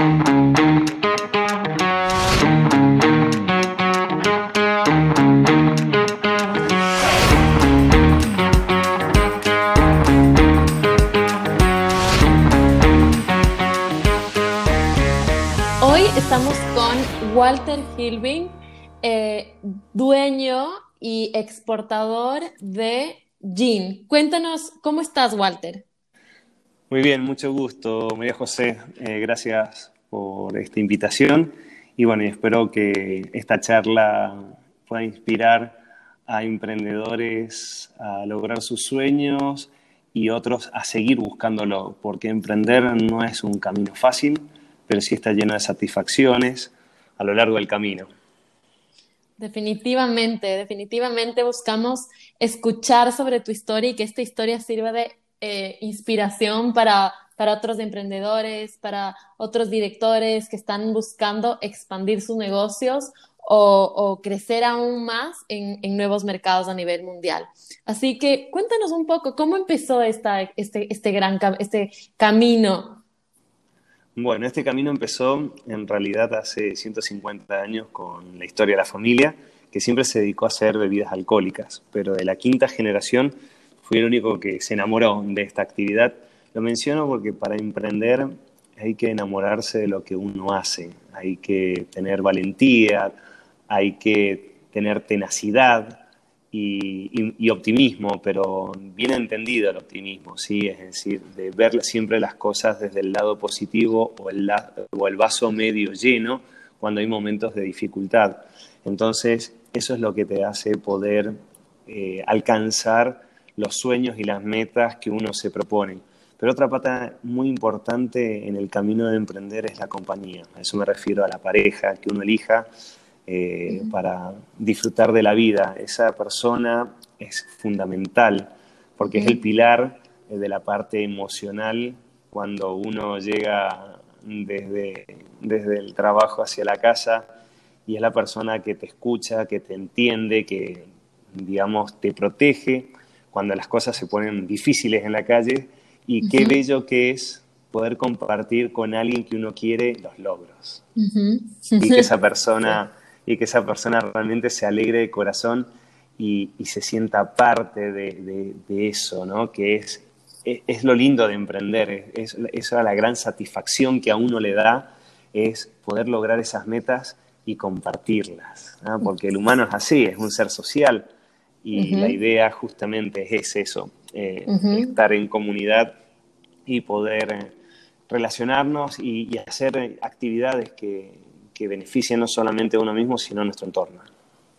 Hoy estamos con Walter Hilbing, eh, dueño y exportador de Gin. Cuéntanos, ¿cómo estás, Walter? Muy bien, mucho gusto, María José. Eh, gracias por esta invitación y bueno, espero que esta charla pueda inspirar a emprendedores a lograr sus sueños y otros a seguir buscándolo, porque emprender no es un camino fácil, pero sí está lleno de satisfacciones a lo largo del camino. Definitivamente, definitivamente buscamos escuchar sobre tu historia y que esta historia sirva de eh, inspiración para, para otros emprendedores, para otros directores que están buscando expandir sus negocios o, o crecer aún más en, en, nuevos mercados a nivel mundial. Así que cuéntanos un poco cómo empezó esta, este, este gran este camino bueno, este camino empezó en realidad hace 150 años con la historia de la familia, que siempre se dedicó a hacer bebidas alcohólicas, pero de la quinta generación fui el único que se enamoró de esta actividad. Lo menciono porque para emprender hay que enamorarse de lo que uno hace, hay que tener valentía, hay que tener tenacidad, y, optimismo, pero bien entendido el optimismo, ¿sí? es decir, de ver siempre las cosas desde el lado positivo o el, o el vaso medio lleno cuando hay momentos de dificultad. Entonces, eso es lo que te hace poder eh, alcanzar los sueños y las metas que uno se propone. Pero otra pata muy importante en el camino de emprender es la compañía. A eso me refiero a la pareja que uno elija, eh, para disfrutar de la vida. Esa persona es fundamental porque es el pilar eh, de la parte emocional cuando uno llega desde, desde el trabajo hacia la casa y es la persona que te escucha, que te entiende, que, digamos, te protege cuando las cosas se ponen difíciles en la calle y qué bello que es poder compartir con alguien que uno quiere los logros. Y que esa persona y que esa persona realmente se alegre de corazón y, se sienta parte de, eso, ¿no? Que es, es, lo lindo de emprender, es, es, la gran satisfacción que a uno le da, es poder lograr esas metas y compartirlas, porque el humano es así, es un ser social. Y la idea justamente es eso, eh, estar en comunidad y poder eh, relacionarnos y, hacer actividades que, que beneficia no solamente a uno mismo, sino a nuestro entorno.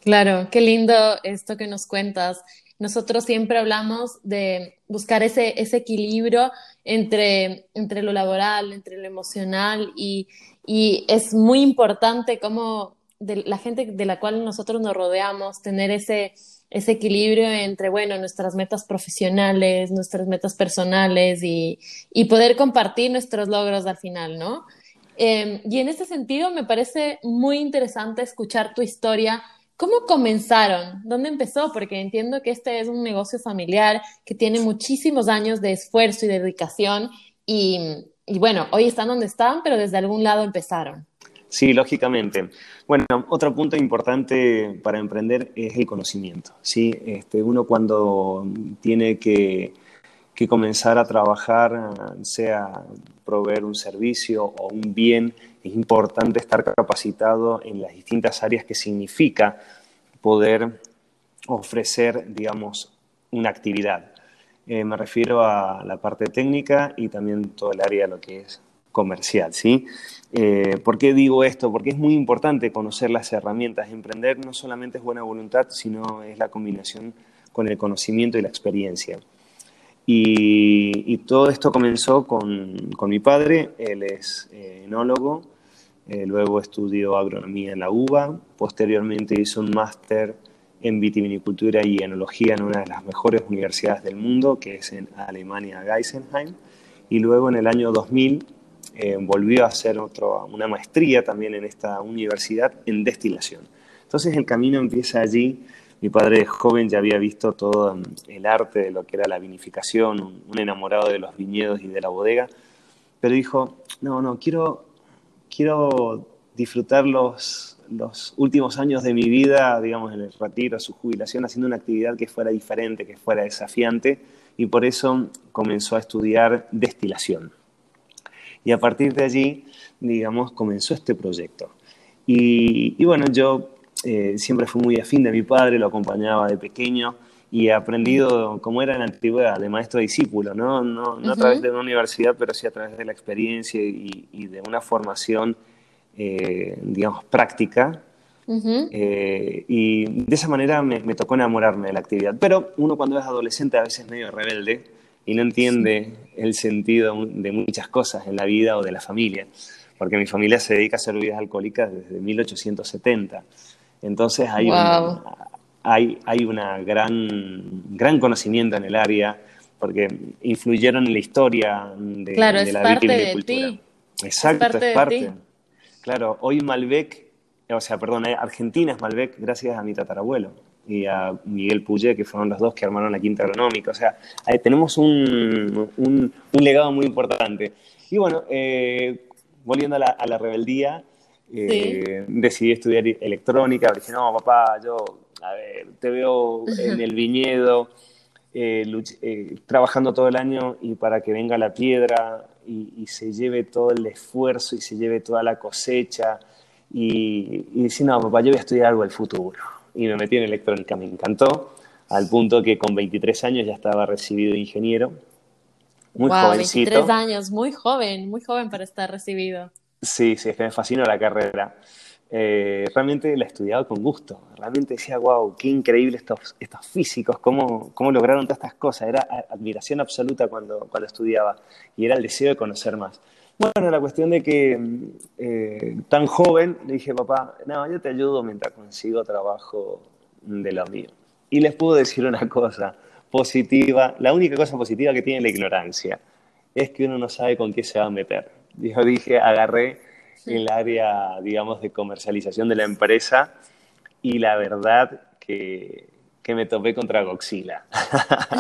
Claro, qué lindo esto que nos cuentas. Nosotros siempre hablamos de buscar ese, ese equilibrio entre, entre lo laboral, entre lo emocional y, y es muy importante como de la gente de la cual nosotros nos rodeamos, tener ese, ese equilibrio entre, bueno, nuestras metas profesionales, nuestras metas personales y, y poder compartir nuestros logros al final, ¿no? Em, y en ese sentido me parece muy interesante escuchar tu historia. ¿Cómo comenzaron? ¿Dónde empezó? Porque entiendo que este es un negocio familiar que tiene muchísimos años de esfuerzo y dedicación y, y bueno, hoy están donde están, pero desde algún lado empezaron. Sí, lógicamente. Bueno, otro punto importante para emprender es el conocimiento. ¿sí? Este, uno cuando tiene que que comenzar a trabajar, sea proveer un servicio o un bien, es importante estar capacitado en las distintas áreas que significa poder ofrecer, digamos, una actividad. Eh, me refiero a la parte técnica y también todo el área de lo que es comercial, ¿sí? Eh, ¿Por qué digo esto? Porque es muy importante conocer las herramientas. Emprender no solamente es buena voluntad, sino es la combinación con el conocimiento y la experiencia. Y, todo esto comenzó con, mi padre, él es eh, enólogo, eh, luego estudió agronomía en la UBA, posteriormente hizo un máster en vitivinicultura y enología en una de las mejores universidades del mundo, que es en Alemania, Geisenheim, y luego en el año 2000 eh, volvió a hacer otro, una maestría también en esta universidad en destilación. Entonces el camino empieza allí mi padre joven ya había visto todo el arte de lo que era la vinificación, un enamorado de los viñedos y de la bodega, pero dijo, no, no, quiero quiero disfrutar los, los últimos años de mi vida, digamos, en el retiro, su jubilación, haciendo una actividad que fuera diferente, que fuera desafiante, y por eso comenzó a estudiar destilación. Y a partir de allí, digamos, comenzó este proyecto. Y, bueno, yo eh, siempre fui muy afín de mi padre, lo acompañaba de pequeño y he aprendido como era en la antigüedad, de maestro a discípulo, ¿no? No, no a través de una universidad, pero sí a través de la experiencia y, de una formación, eh, digamos, práctica. Eh, y de esa manera me, tocó enamorarme de la actividad. Pero uno cuando es adolescente a veces medio rebelde y no entiende el sentido de muchas cosas en la vida o de la familia, porque mi familia se dedica a hacer bebidas alcohólicas desde 1870. Entonces hay, wow hay, hay una gran, gran conocimiento en el área porque influyeron en la historia de, de la vitivinicultura. Exacto, es parte. Claro, hoy Malbec, o sea, perdón, eh, Argentina es Malbec gracias a mi tatarabuelo y a Miguel Puyé, que fueron los dos que armaron la Quinta Agronómica. O sea, tenemos un, un, legado muy importante. Y bueno, eh, volviendo a la, a la rebeldía, eh, decidí estudiar electrónica. Dije, no, papá, yo a ver, te veo en el viñedo eh, eh, trabajando todo el año y para que venga la piedra y, se lleve todo el esfuerzo y se lleve toda la cosecha. Y, y decir, no, papá, yo voy a estudiar algo del futuro. Y me metí en electrónica, me encantó, al punto que con 23 años ya estaba recibido de ingeniero. Muy wow, jovencito. 23 años, muy joven, muy joven para estar recibido. Sí, sí, es que me fascinó la carrera. Eh, realmente la estudiaba con gusto. Realmente decía, wow, qué increíble estos, estos físicos, cómo, cómo lograron todas estas cosas. Era admiración absoluta cuando, cuando estudiaba y era el deseo de conocer más. Bueno, la cuestión de que eh, tan joven, le dije, papá, no, yo te ayudo mientras consigo trabajo de lo mío. Y les puedo decir una cosa positiva, la única cosa positiva que tiene la ignorancia es que uno no sabe con qué se va a meter. Yo dije, agarré el área, digamos, de comercialización de la empresa y la verdad que, que me topé contra Goxila.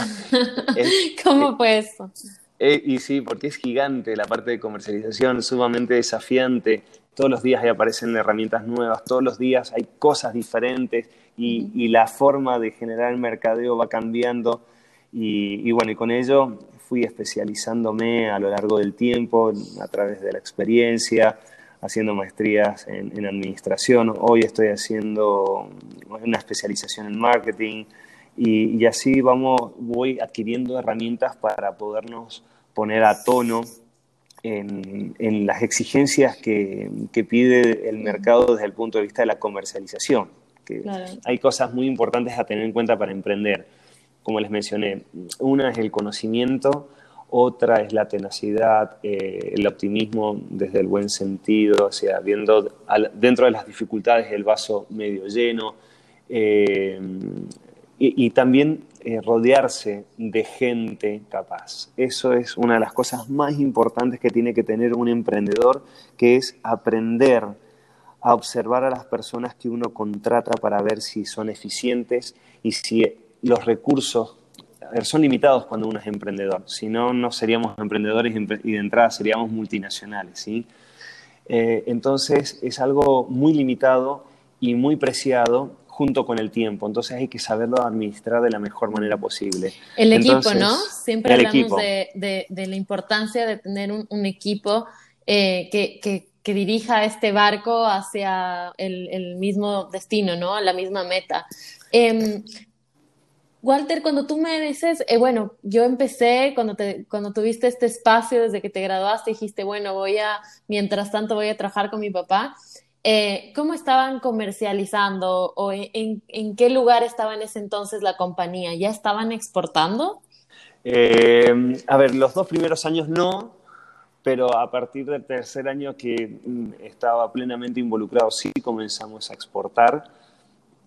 ¿Cómo fue eso? Eh, y sí, porque es gigante la parte de comercialización, sumamente desafiante. Todos los días ahí aparecen herramientas nuevas, todos los días hay cosas diferentes y, y la forma de generar el mercadeo va cambiando. Y, y, bueno, y con ello fui especializándome a lo largo del tiempo, a través de la experiencia, haciendo maestrías en, administración, hoy estoy haciendo una especialización en marketing y, así vamos, voy adquiriendo herramientas para podernos poner a tono en, las exigencias que, pide el mercado desde el punto de vista de la comercialización. Que Hay cosas muy importantes a tener en cuenta para emprender. Como les mencioné, una es el conocimiento, otra es la tenacidad, eh, el optimismo desde el buen sentido, o sea, viendo dentro de las dificultades el vaso medio lleno, eh, y, también eh, rodearse de gente capaz. Eso es una de las cosas más importantes que tiene que tener un emprendedor, que es aprender a observar a las personas que uno contrata para ver si son eficientes y si los recursos son limitados cuando uno es emprendedor. Si no, no seríamos emprendedores y de entrada seríamos multinacionales. ¿sí? Eh, entonces es algo muy limitado y muy preciado junto con el tiempo. Entonces hay que saberlo administrar de la mejor manera posible. El equipo, ¿no? Siempre hablamos de, la importancia de tener un, equipo eh, que, dirija este barco hacia el, mismo destino, ¿no? A la misma meta. Em, Walter, cuando tú me dices, eh, bueno, yo empecé cuando, te, cuando tuviste este espacio desde que te graduaste, dijiste, bueno, voy a, mientras tanto voy a trabajar con mi papá. Eh, ¿Cómo estaban comercializando o en, qué lugar estaba en ese entonces la compañía? ¿Ya estaban exportando? Eh, a ver, los dos primeros años no, pero a partir del tercer año que mm, estaba plenamente involucrado sí comenzamos a exportar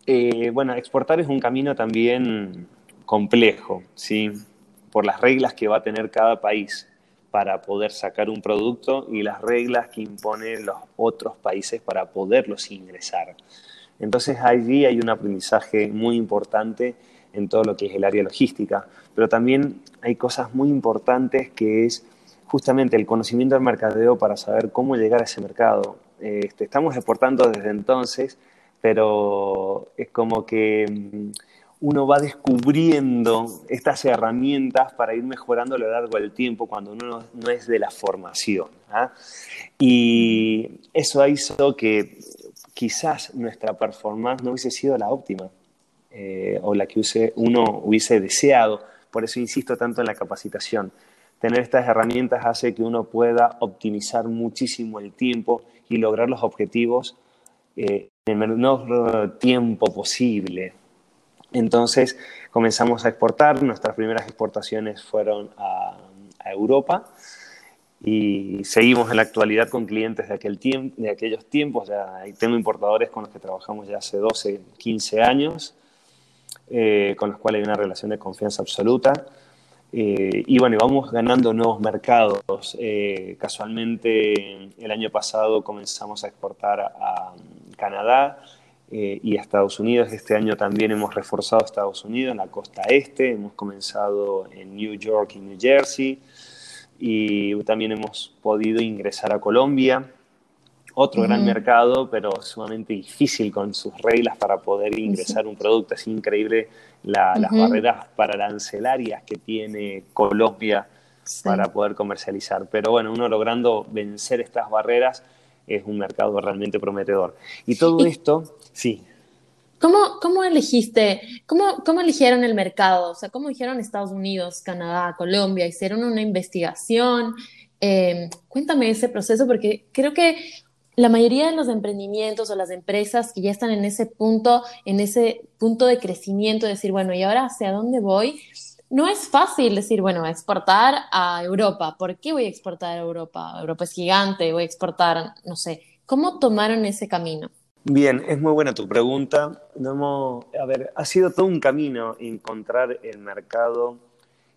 eh, bueno, exportar es un camino también complejo, ¿sí? Por las reglas que va a tener cada país para poder sacar un producto y las reglas que imponen los otros países para poderlos ingresar. Entonces allí hay un aprendizaje muy importante en todo lo que es el área logística, pero también hay cosas muy importantes que es justamente el conocimiento del mercadeo para saber cómo llegar a ese mercado. Este, estamos exportando desde entonces, pero es como que mm, uno va descubriendo estas herramientas para ir mejorando a lo largo del tiempo cuando uno no, es de la formación. ¿ah? Y eso hizo que quizás nuestra performance no hubiese sido la óptima eh, o la que uno hubiese deseado. Por eso insisto tanto en la capacitación. Tener estas herramientas hace que uno pueda optimizar muchísimo el tiempo y lograr los objetivos eh, en el menor tiempo posible. Entonces comenzamos a exportar, nuestras primeras exportaciones fueron a, Europa y seguimos en la actualidad con clientes de, aquel tiempo, de aquellos tiempos, ya tengo importadores con los que trabajamos ya hace 12, 15 años, eh, con los cuales hay una relación de confianza absoluta. Eh, y bueno, vamos ganando nuevos mercados. Eh, casualmente el año pasado comenzamos a exportar a Canadá eh, y Estados Unidos. Este año también hemos reforzado Estados Unidos en la costa este, hemos comenzado en New York y New Jersey y también hemos podido ingresar a Colombia, otro gran mercado, pero sumamente difícil con sus reglas para poder ingresar un producto. Es increíble las barreras arancelarias que tiene Colombia para poder comercializar. Pero bueno, uno logrando vencer estas barreras es un mercado realmente prometedor. Y todo esto Sí. ¿Cómo, cómo elegiste, cómo, cómo eligieron el mercado? O sea, ¿cómo dijeron Estados Unidos, Canadá, Colombia? ¿Hicieron una investigación? Em, cuéntame ese proceso porque creo que la mayoría de los emprendimientos o las empresas que ya están en ese punto, en ese punto de crecimiento, decir, bueno, ¿y ahora hacia dónde voy? No es fácil decir, bueno, exportar a Europa. ¿Por qué voy a exportar a Europa? Europa es gigante, voy a exportar, no sé. ¿Cómo tomaron ese camino? Bien, es muy buena tu pregunta. a ver, ha sido todo un camino encontrar el mercado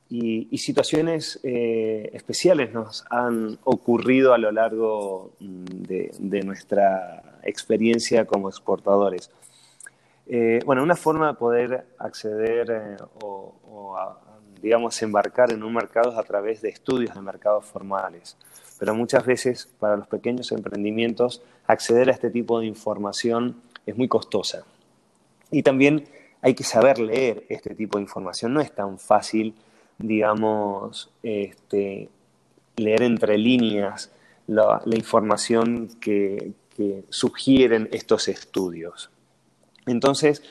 y, situaciones eh, especiales nos han ocurrido a lo largo de, nuestra experiencia como exportadores. Eh, bueno, una forma de poder acceder eh, o, o digamos, embarcar en un mercado a través de estudios de mercados formales pero muchas veces para los pequeños emprendimientos acceder a este tipo de información es muy costosa. Y también hay que saber leer este tipo de información. No es tan fácil, digamos, este, leer entre líneas la, información que, sugieren estos estudios. Entonces,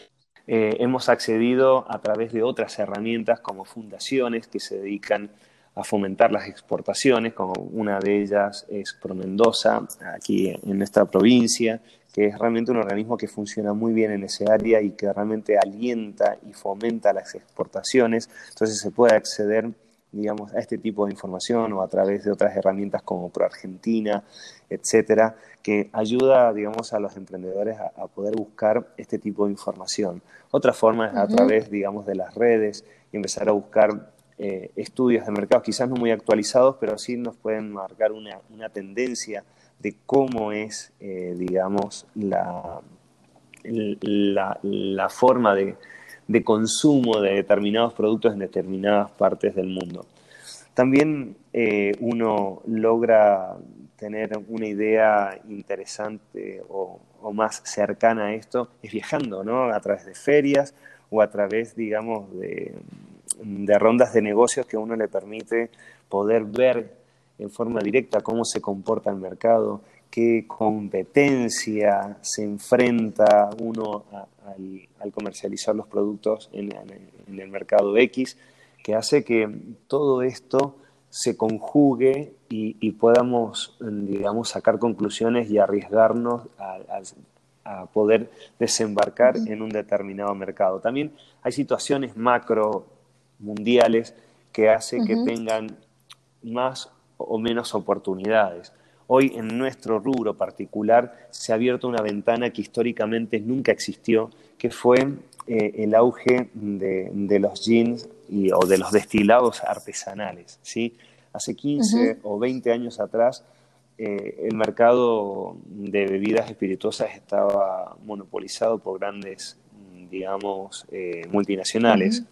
eh, hemos accedido a través de otras herramientas como fundaciones que se dedican a fomentar las exportaciones, como una de ellas es Promendoza, aquí en nuestra provincia, que es realmente un organismo que funciona muy bien en ese área y que realmente alienta y fomenta las exportaciones. Entonces se puede acceder, digamos, a este tipo de información o a través de otras herramientas como ProArgentina, etcétera, que ayuda, digamos, a los emprendedores a, poder buscar este tipo de información. Otra forma es a través, digamos, de las redes y empezar a buscar eh, estudios de mercado, quizás no muy actualizados, pero sí nos pueden marcar una, tendencia de cómo es, eh, digamos, la, la, forma de, consumo de determinados productos en determinadas partes del mundo. También eh, uno logra tener una idea interesante o, más cercana a esto es viajando, ¿no? A través de ferias o a través, digamos, de, de rondas de negocios que uno le permite poder ver en forma directa cómo se comporta el mercado, qué competencia se enfrenta uno al, comercializar los productos en, el mercado X, que hace que todo esto se conjugue y, podamos, digamos, sacar conclusiones y arriesgarnos a, a, poder desembarcar en un determinado mercado. También hay situaciones macro mundiales que hace que tengan más o menos oportunidades. Hoy en nuestro rubro particular se ha abierto una ventana que históricamente nunca existió, que fue eh, el auge de, los jeans y, o de los destilados artesanales. ¿sí? Hace 15 o 20 años atrás eh, el mercado de bebidas espirituosas estaba monopolizado por grandes, digamos, eh, multinacionales.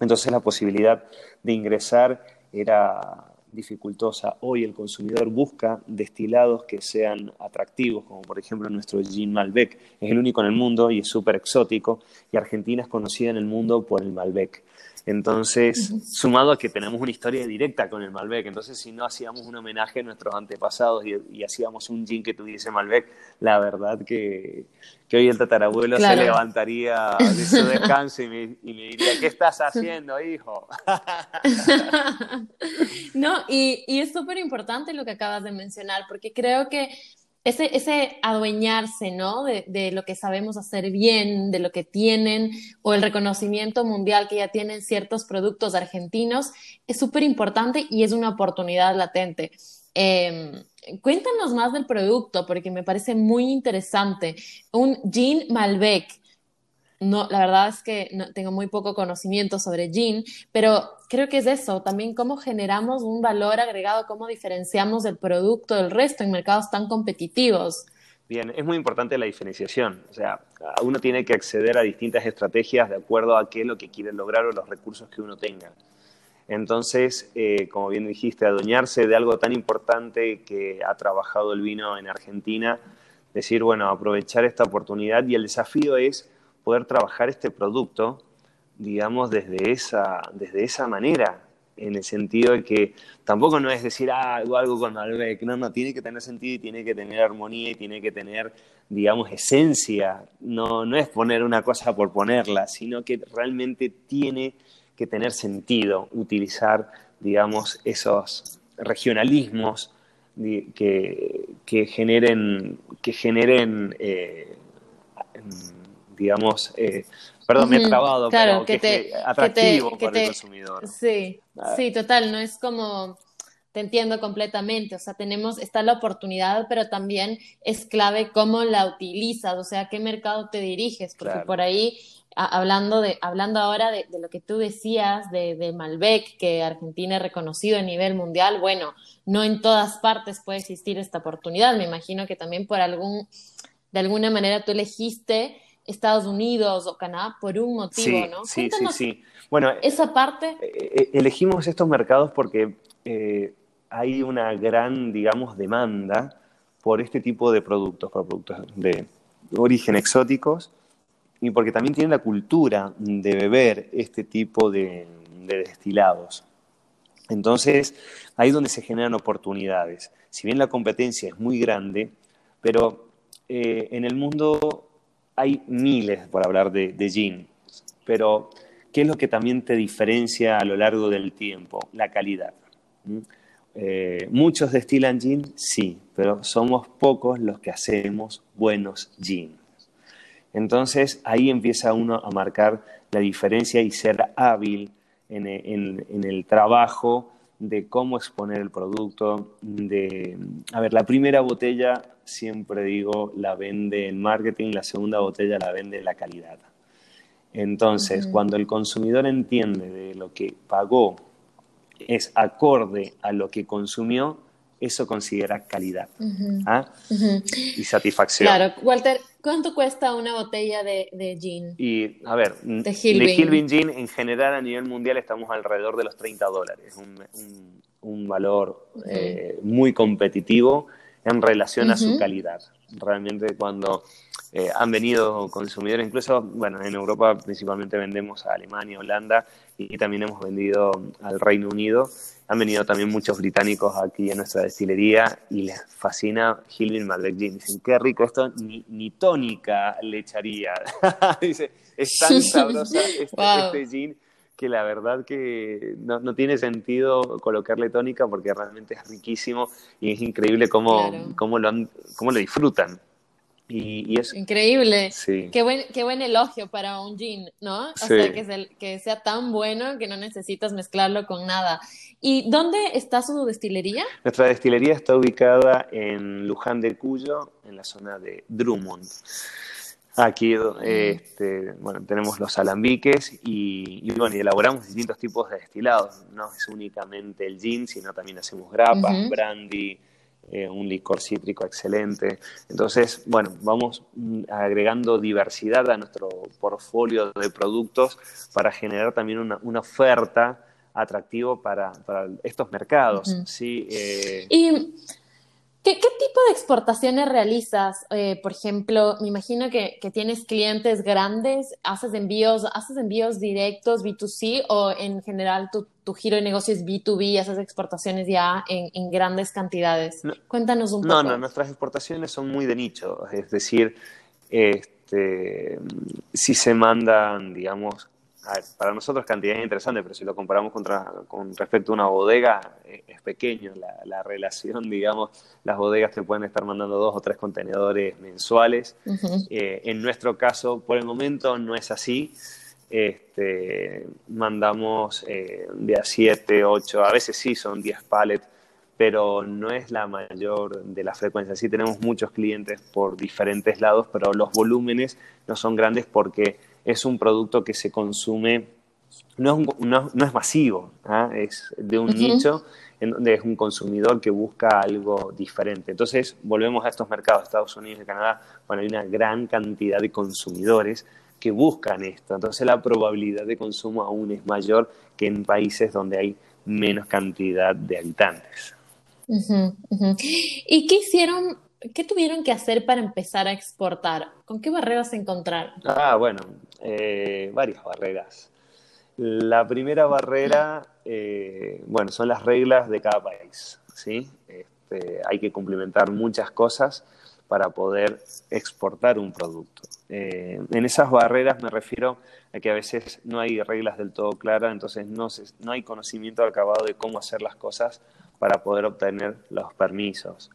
Entonces la posibilidad de ingresar era dificultosa. Hoy el consumidor busca destilados que sean atractivos, como por ejemplo nuestro gin Malbec. Es el único en el mundo y es súper exótico. Y Argentina es conocida en el mundo por el Malbec. Entonces, sumado a que tenemos una historia directa con el Malbec, entonces si no hacíamos un homenaje a nuestros antepasados y, hacíamos un gin que tuviese Malbec, la verdad que, hoy el tatarabuelo se levantaría de su descanso y me, diría, ¿qué estás haciendo, hijo? no, y, y es súper importante lo que acabas de mencionar, porque creo que ese, ese adueñarse, ¿no? De, de, lo que sabemos hacer bien, de lo que tienen, o el reconocimiento mundial que ya tienen ciertos productos argentinos, es súper importante y es una oportunidad latente. Em, cuéntanos más del producto, porque me parece muy interesante. Un Jean Malbec no, la verdad es que no, tengo muy poco conocimiento sobre gin, pero creo que es eso, también cómo generamos un valor agregado, cómo diferenciamos el producto del resto en mercados tan competitivos. Bien, es muy importante la diferenciación. O sea, uno tiene que acceder a distintas estrategias de acuerdo a qué es lo que quiere lograr o los recursos que uno tenga. Entonces, eh, como bien dijiste, adueñarse de algo tan importante que ha trabajado el vino en Argentina, decir, bueno, aprovechar esta oportunidad y el desafío es poder trabajar este producto, digamos, desde esa, desde esa manera, en el sentido de que tampoco no es decir, ah, hago algo con Malbec, no, no, tiene que tener sentido y tiene que tener armonía y tiene que tener, digamos, esencia, no, no es poner una cosa por ponerla, sino que realmente tiene que tener sentido utilizar, digamos, esos regionalismos que, que generen, que generen eh, digamos, eh, perdón, me he trabado, pero que, te, atractivo para el consumidor. Sí, ah. sí, total, no es como, te entiendo completamente, o sea, tenemos, está la oportunidad, pero también es clave cómo la utilizas, o sea, qué mercado te diriges, porque por ahí, hablando, de, hablando ahora de, lo que tú decías de, de, Malbec, que Argentina es reconocido a nivel mundial, bueno, no en todas partes puede existir esta oportunidad, me imagino que también por algún, de alguna manera tú elegiste Estados Unidos o Canadá por un motivo, ¿no? Sí, sí, sí. Bueno, esa parte. Eh, eh, elegimos estos mercados porque eh, hay una gran, digamos, demanda por este tipo de productos, por productos de origen exóticos y porque también tienen la cultura de beber este tipo de, destilados. Entonces, ahí es donde se generan oportunidades. Si bien la competencia es muy grande, pero en el mundo hay miles por hablar de, de gin, pero ¿qué es lo que también te diferencia a lo largo del tiempo? La calidad. Eh, muchos destilan gin, sí, pero somos pocos los que hacemos buenos gin. Entonces ahí empieza uno a marcar la diferencia y ser hábil en, en el trabajo de cómo exponer el producto, de, a ver, la primera botella siempre digo la vende el marketing, la segunda botella la vende la calidad. Entonces, cuando el consumidor entiende de lo que pagó es acorde a lo que consumió, eso considera calidad ¿ah? y satisfacción. Claro, Walter, ¿cuánto cuesta una botella de, de gin? Y, a ver, de Hilbin. Gin en general a nivel mundial estamos alrededor de los 30 dólares, un, un, valor eh, muy competitivo en relación a su calidad. Realmente cuando eh, han venido consumidores, incluso, bueno, en Europa principalmente vendemos a Alemania, Holanda y, también hemos vendido al Reino Unido. Han venido también muchos británicos aquí en nuestra destilería y les fascina Hilvin Malbec Gin. Dicen, qué rico esto, ni, tónica le echaría. Dice, es tan sabrosa este, este gin que la verdad que no, tiene sentido colocarle tónica porque realmente es riquísimo y es increíble cómo, cómo, lo, cómo lo disfrutan. Y, es increíble. Sí. Qué buen, qué buen elogio para un gin, ¿no? O sea, que, que sea tan bueno que no necesitas mezclarlo con nada. ¿Y dónde está su destilería? Nuestra destilería está ubicada en Luján de Cuyo, en la zona de Drummond. Aquí este, bueno, tenemos los alambiques y, bueno, y elaboramos distintos tipos de destilados. No es únicamente el gin, sino también hacemos grapas, brandy, eh, un licor cítrico excelente. Entonces, bueno, vamos agregando diversidad a nuestro portfolio de productos para generar también una, oferta atractivo para, estos mercados. ¿sí? Eh, y ¿Qué, tipo de exportaciones realizas? Eh, por ejemplo, me imagino que, tienes clientes grandes, haces envíos, haces envíos directos B2C o en general tu, giro de negocio es B2B, haces exportaciones ya en, grandes cantidades. Cuéntanos un poco. No, no, nuestras exportaciones son muy de nicho, es decir, este, si se mandan, digamos, para nosotros cantidad interesante, pero si lo comparamos con respecto a una bodega, eh, es pequeño la, relación, digamos, las bodegas te pueden estar mandando dos o tres contenedores mensuales. Eh, en nuestro caso, por el momento no es así. Este, mandamos eh, de a 7, 8, a veces sí son 10 pallets, pero no es la mayor de la frecuencia. Sí tenemos muchos clientes por diferentes lados, pero los volúmenes no son grandes porque es un producto que se consume, no es, no, es masivo, ¿ah? es de un nicho en donde es un consumidor que busca algo diferente. Entonces, volvemos a estos mercados, Estados Unidos y Canadá, bueno, hay una gran cantidad de consumidores que buscan esto. Entonces, la probabilidad de consumo aún es mayor que en países donde hay menos cantidad de habitantes. ¿Y qué hicieron ¿Qué tuvieron que hacer para empezar a exportar? ¿Con qué barreras se encontraron? Ah, bueno, eh, varias barreras. La primera barrera, eh, bueno, son las reglas de cada país, ¿sí? Este, hay que cumplimentar muchas cosas para poder exportar un producto. Eh, en esas barreras me refiero a que a veces no hay reglas del todo claras, entonces no, no hay conocimiento acabado de cómo hacer las cosas para poder obtener los permisos.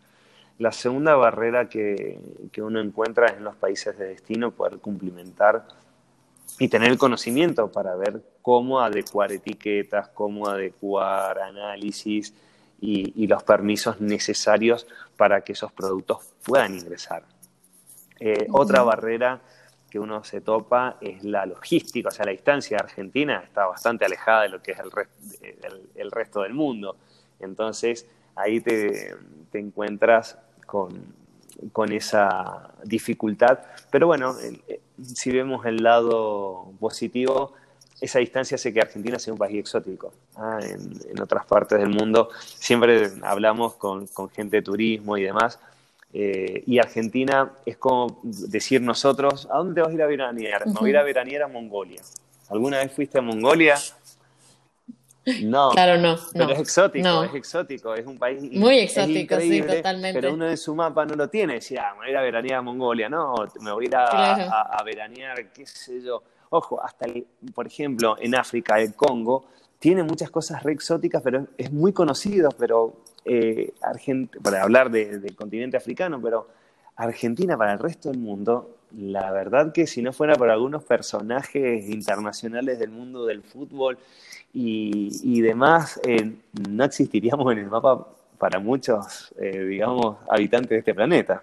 La segunda barrera que, uno encuentra es en los países de destino poder cumplimentar y tener el conocimiento para ver cómo adecuar etiquetas, cómo adecuar análisis y, los permisos necesarios para que esos productos puedan ingresar. Eh, otra barrera que uno se topa es la logística, o sea, la distancia de Argentina está bastante alejada de lo que es el, el, resto del mundo. Entonces, ahí te, te encuentras con, esa dificultad. Pero bueno, eh, si vemos el lado positivo, esa distancia hace que Argentina sea un país exótico. ¿ah? En, otras partes del mundo siempre hablamos con, gente de turismo y demás. Eh, y Argentina es como decir nosotros, ¿a dónde te vas a ir a veranear? Me voy a ir a veranear a Mongolia. ¿Alguna vez fuiste a Mongolia? No, claro, no. Pero es exótico, es exótico, es un país muy exótico, sí, totalmente. Pero uno en su mapa no lo tiene, decía, ah, me voy a ir a veranear a Mongolia, no, me voy a ir a, veranear, qué sé yo. Ojo, hasta, por ejemplo, en África, el Congo, tiene muchas cosas re exóticas, pero es muy conocido, pero eh, para hablar del continente africano, pero Argentina para el resto del mundo, la verdad que si no fuera por algunos personajes internacionales del mundo del fútbol y, demás, eh, no existiríamos en el mapa para muchos, eh, digamos, habitantes de este planeta.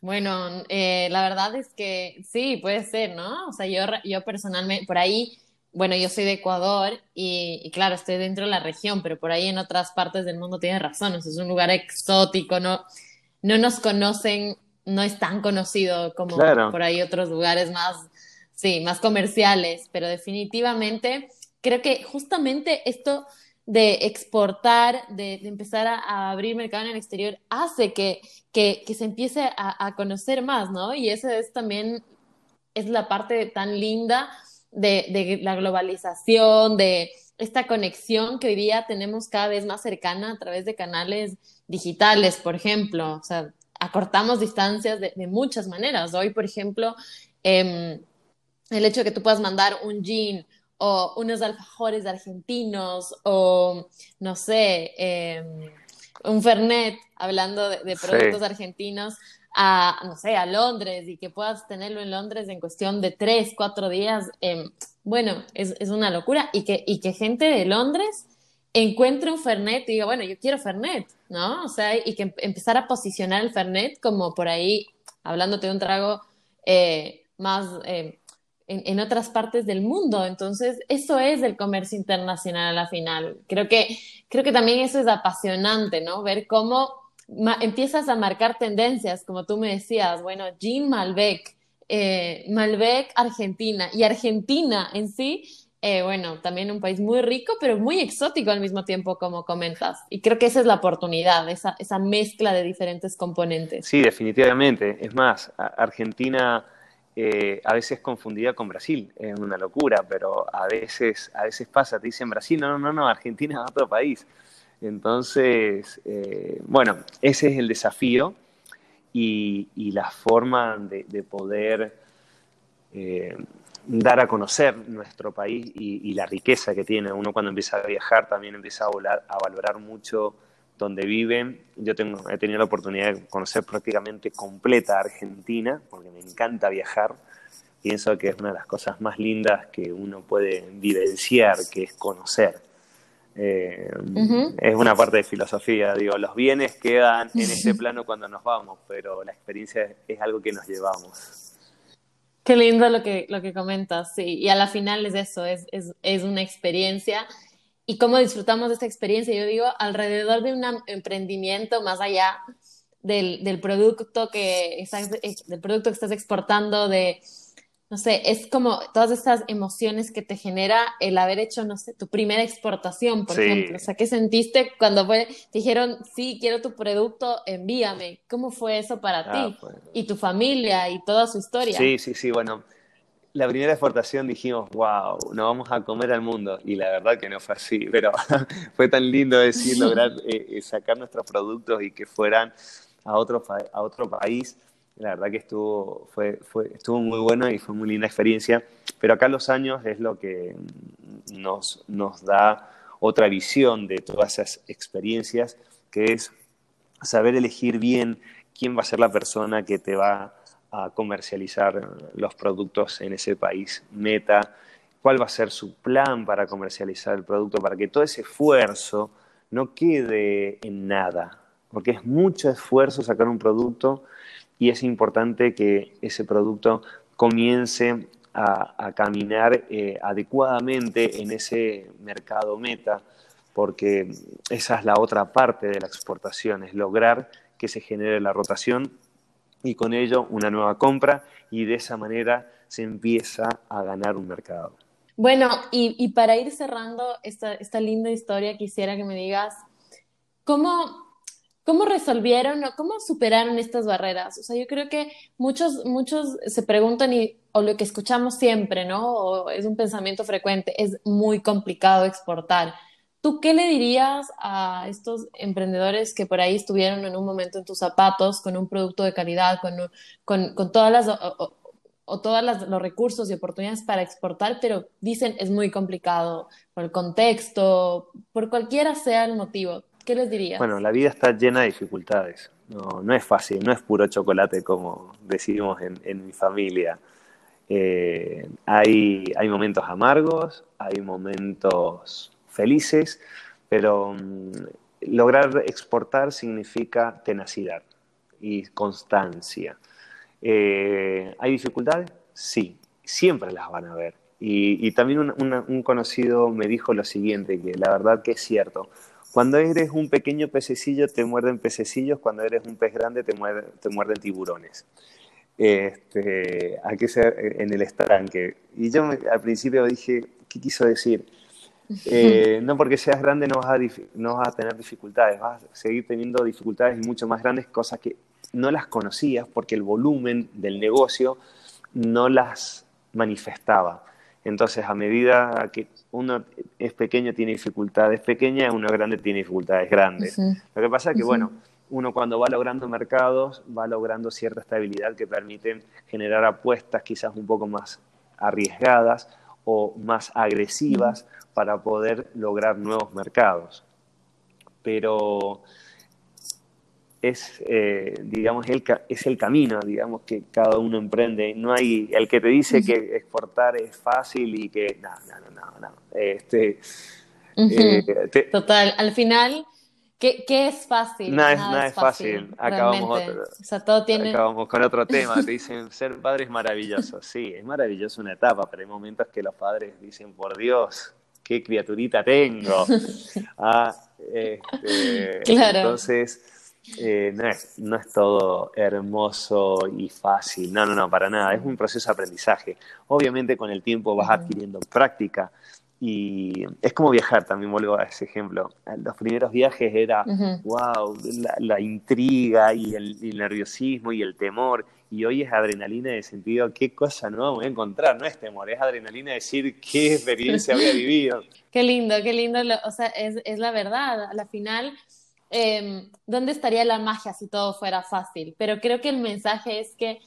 Bueno, eh, la verdad es que sí, puede ser, ¿no? O sea, yo, yo personalmente, por ahí, bueno, yo soy de Ecuador y, claro, estoy dentro de la región, pero por ahí en otras partes del mundo tienes razón, es un lugar exótico, no, no nos conocen, no es tan conocido como por ahí otros lugares más, sí, más comerciales, pero definitivamente creo que justamente esto de exportar, de, empezar a, abrir mercado en el exterior, hace que, que, se empiece a, conocer más, ¿no? Y esa es también, es la parte tan linda de, la globalización, de esta conexión que hoy día tenemos cada vez más cercana a través de canales digitales, por ejemplo. O sea, acortamos distancias de, muchas maneras. Hoy, por ejemplo, em, el hecho de que tú puedas mandar un jean o unos alfajores argentinos, o no sé, em, un Fernet, hablando de, productos argentinos, a, no sé, a Londres y que puedas tenerlo en Londres en cuestión de tres, cuatro días, em, bueno, es, es, una locura. Y que, y que gente de Londres encuentre un Fernet y diga, bueno, yo quiero Fernet, ¿no? O sea, y que empezar a posicionar el Fernet como por ahí, hablándote de un trago eh, más em, en, otras partes del mundo. Entonces, eso es el comercio internacional a la final. Creo que, creo que también eso es apasionante, ¿no? Ver cómo empiezas a marcar tendencias, como tú me decías, bueno, Jean Malbec, eh, Malbec Argentina, y Argentina en sí eh, bueno, también un país muy rico, pero muy exótico al mismo tiempo, como comentas. Y creo que esa es la oportunidad, esa, esa mezcla de diferentes componentes. Sí, definitivamente. Es más, Argentina eh, a veces confundida con Brasil, es una locura, pero a veces, a veces pasa, te dicen Brasil, no, no, no, Argentina es otro país. Entonces, eh, bueno, ese es el desafío y, la forma de, poder dar a conocer nuestro país y, la riqueza que tiene. Uno cuando empieza a viajar también empieza a, a valorar mucho donde vive. Yo tengo, he tenido la oportunidad de conocer prácticamente completa Argentina, porque me encanta viajar. Pienso que es una de las cosas más lindas que uno puede vivenciar, que es conocer. Eh, es una parte de filosofía, digo, los bienes quedan en este plano cuando nos vamos, pero la experiencia es algo que nos llevamos. Qué lindo lo que, lo que comentas, sí. Y a la final es eso, es, es, es una experiencia. Y cómo disfrutamos de esta experiencia, yo digo, alrededor de un emprendimiento, más allá del, del producto que estás, del producto que estás exportando, de, no sé, es como todas estas emociones que te genera el haber hecho, no sé, tu primera exportación, por ejemplo. O sea, ¿qué sentiste cuando fue, te dijeron, sí, quiero tu producto, envíame? ¿Cómo fue eso para ah, ti? Pues. Y tu familia y toda su historia. Sí, sí, sí, bueno. La primera exportación dijimos, wow, nos vamos a comer al mundo. Y la verdad que no fue así, pero fue tan lindo decir, lograr eh, eh, sacar nuestros productos y que fueran a otro, a otro país la verdad que estuvo, fue, fue, estuvo muy bueno y fue muy linda experiencia. Pero acá los años es lo que nos, nos da otra visión de todas esas experiencias, que es saber elegir bien quién va a ser la persona que te va a comercializar los productos en ese país meta, cuál va a ser su plan para comercializar el producto, para que todo ese esfuerzo no quede en nada, porque es mucho esfuerzo sacar un producto y es importante que ese producto comience a, caminar eh, adecuadamente en ese mercado meta, porque esa es la otra parte de la exportación, es lograr que se genere la rotación y con ello una nueva compra y de esa manera se empieza a ganar un mercado. Bueno, y, para ir cerrando esta, esta linda historia, quisiera que me digas, ¿cómo, ¿Cómo resolvieron o cómo superaron estas barreras? O sea, yo creo que muchos, muchos se preguntan y, o lo que escuchamos siempre, ¿no? O es un pensamiento frecuente, es muy complicado exportar. ¿Tú qué le dirías a estos emprendedores que por ahí estuvieron en un momento en tus zapatos con un producto de calidad, con, con, con todas las... O, todos los recursos y oportunidades para exportar, pero dicen es muy complicado por el contexto, por cualquiera sea el motivo. ¿Qué les dirías? Bueno, la vida está llena de dificultades. No, no es fácil, no es puro chocolate como decimos en, mi familia. Eh, hay, hay momentos amargos, hay momentos felices, pero mm, lograr exportar significa tenacidad y constancia. Eh, ¿Hay dificultades? Sí, siempre las van a ver. Y, también un, conocido me dijo lo siguiente, que la verdad que es cierto, cuando eres un pequeño pececillo te muerden pececillos, cuando eres un pez grande te, muerden tiburones. Este, hay que ser en el estanque. Y yo al principio dije, ¿qué quiso decir? Eh, no porque seas grande no vas, a no vas a tener dificultades, vas a seguir teniendo dificultades y mucho más grandes, cosas que no las conocías porque el volumen del negocio no las manifestaba. Entonces, a medida que uno es pequeño tiene dificultades pequeñas, uno grande tiene dificultades grandes. Lo que pasa es que, bueno, uno cuando va logrando mercados va logrando cierta estabilidad que permite generar apuestas quizás un poco más arriesgadas o más agresivas para poder lograr nuevos mercados. Pero es, eh, digamos, el, es el camino, digamos, que cada uno emprende. No hay el que te dice que exportar es fácil y que, no, no, no, no. Este, eh, Total, al final, ¿qué, ¿qué, es fácil? Nada, es, fácil. Acabamos, acabamos con otro tema. Te dicen, ser padre es maravilloso. Sí, es maravilloso una etapa, pero hay momentos que los padres dicen, por Dios, qué criaturita tengo. Ah, este, claro. Entonces eh, no, es, no es todo hermoso y fácil, no, no, no, para nada, es un proceso de aprendizaje. Obviamente con el tiempo vas adquiriendo práctica y es como viajar, también vuelvo a ese ejemplo. Los primeros viajes era, wow, la, intriga y el, y el, nerviosismo y el temor. Y hoy es adrenalina de sentido, qué cosa no voy a encontrar, no es temor, es adrenalina de decir qué experiencia había vivido. Qué lindo, qué lindo, o sea, es, es la verdad, a la final Em, ¿dónde estaría la magia si todo fuera fácil? Pero creo que el mensaje es que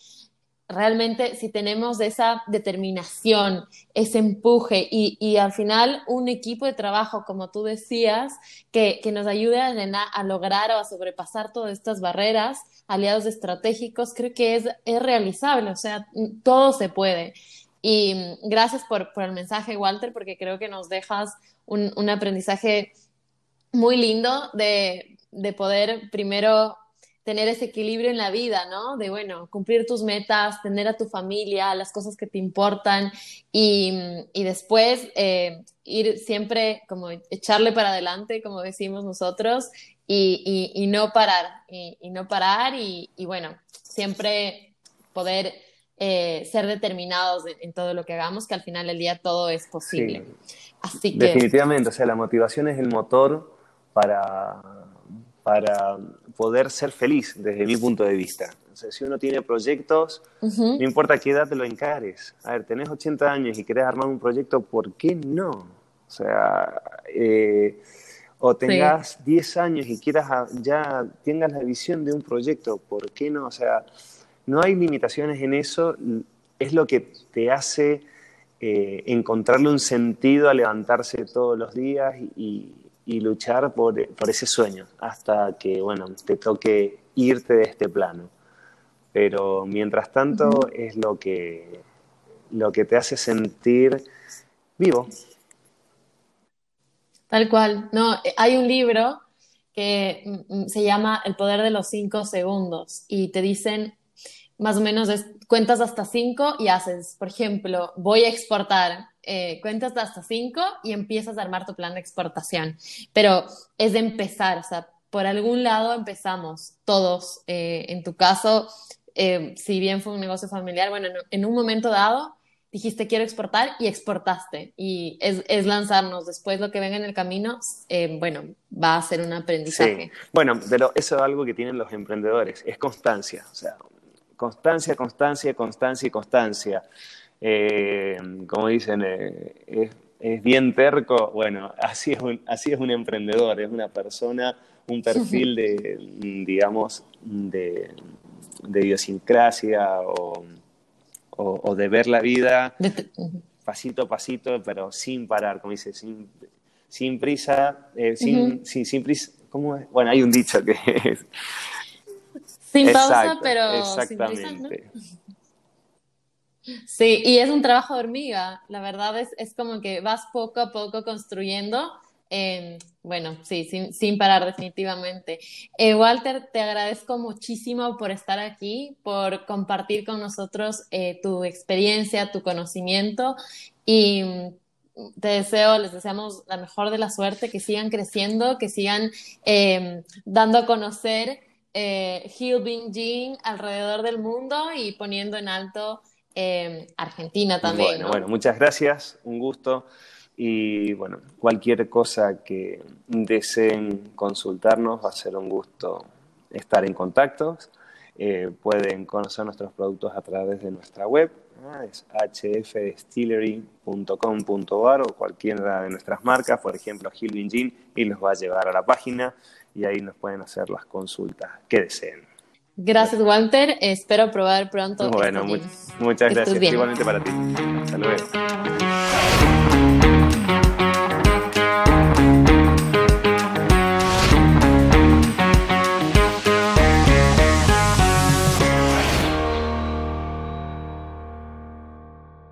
realmente si tenemos esa determinación, ese empuje y, al final un equipo de trabajo, como tú decías, que, nos ayude a, lograr o a sobrepasar todas estas barreras, aliados estratégicos, creo que es, realizable, o sea, todo se puede. Y gracias por, el mensaje, Walter, porque creo que nos dejas un aprendizaje muy lindo de, de poder primero tener ese equilibrio en la vida, ¿no? De, bueno, cumplir tus metas, tener a tu familia, las cosas que te importan y, después eh, ir siempre como echarle para adelante, como decimos nosotros, y, no parar, y, no parar y, bueno, siempre poder eh, ser determinados en, todo lo que hagamos, que al final del día todo es posible. Así que... Definitivamente, o sea, la motivación es el motor para para poder ser feliz desde mi punto de vista. O sea, si uno tiene proyectos, no importa qué edad te lo encares. A ver, tenés 80 años y querés armar un proyecto, ¿por qué no? O sea, eh, o tengas 10 años y quieras ya tengas la visión de un proyecto, ¿por qué no? O sea, no hay limitaciones en eso, es lo que te hace eh, encontrarle un sentido a levantarse todos los días y, y luchar por, por, ese sueño hasta que, bueno, te toque irte de este plano. Pero mientras tanto es lo que, lo que te hace sentir vivo. Tal cual. No, eh, hay un libro que mm, mm, se llama El poder de los cinco segundos y te dicen más o menos cuentas hasta cinco y haces, por ejemplo, voy a exportar eh, cuentas hasta cinco y empiezas a armar tu plan de exportación. Pero es de empezar, o sea, por algún lado empezamos todos. Eh, en tu caso, eh, si bien fue un negocio familiar, bueno, en, un momento dado dijiste quiero exportar y exportaste. Y es, lanzarnos. Después lo que venga en el camino, bueno, va a ser un aprendizaje. Sí. Bueno, pero eso es algo que tienen los emprendedores, es constancia. O sea, constancia, constancia, constancia y constancia. Eh, como dicen, eh, es, bien terco, bueno, así es, un, así es un emprendedor, es una persona, un perfil de, digamos, de, idiosincrasia o, de ver la vida pasito a pasito, pero sin parar, como dice, sin, sin prisa, eh, sin, sin, prisa, ¿cómo es? Bueno, hay un dicho que es... Sin pausa, pero exactamente. Sí, y es un trabajo de hormiga. La verdad es, es como que vas poco a poco construyendo. Em, bueno, sí, sin, sin parar definitivamente. Eh, Walter, te agradezco muchísimo por estar aquí, por compartir con nosotros eh, tu experiencia, tu conocimiento y mm, te deseo, les deseamos la mejor de la suerte, que sigan creciendo, que sigan em, dando a conocer eh, Jean alrededor del mundo y poniendo en alto Em, Argentina también. Bueno, bueno, muchas gracias, un gusto. Y bueno, cualquier cosa que deseen consultarnos va a ser un gusto estar en contacto. Eh, pueden conocer nuestros productos a través de nuestra web, es hfdistillery.com.ar o cualquiera de nuestras marcas, por ejemplo Hilvin Jean, y los va a llevar a la página y ahí nos pueden hacer las consultas que deseen. Gracias, Walter. Espero probar pronto. Bueno, muchas gracias. Igualmente para ti. Hasta luego.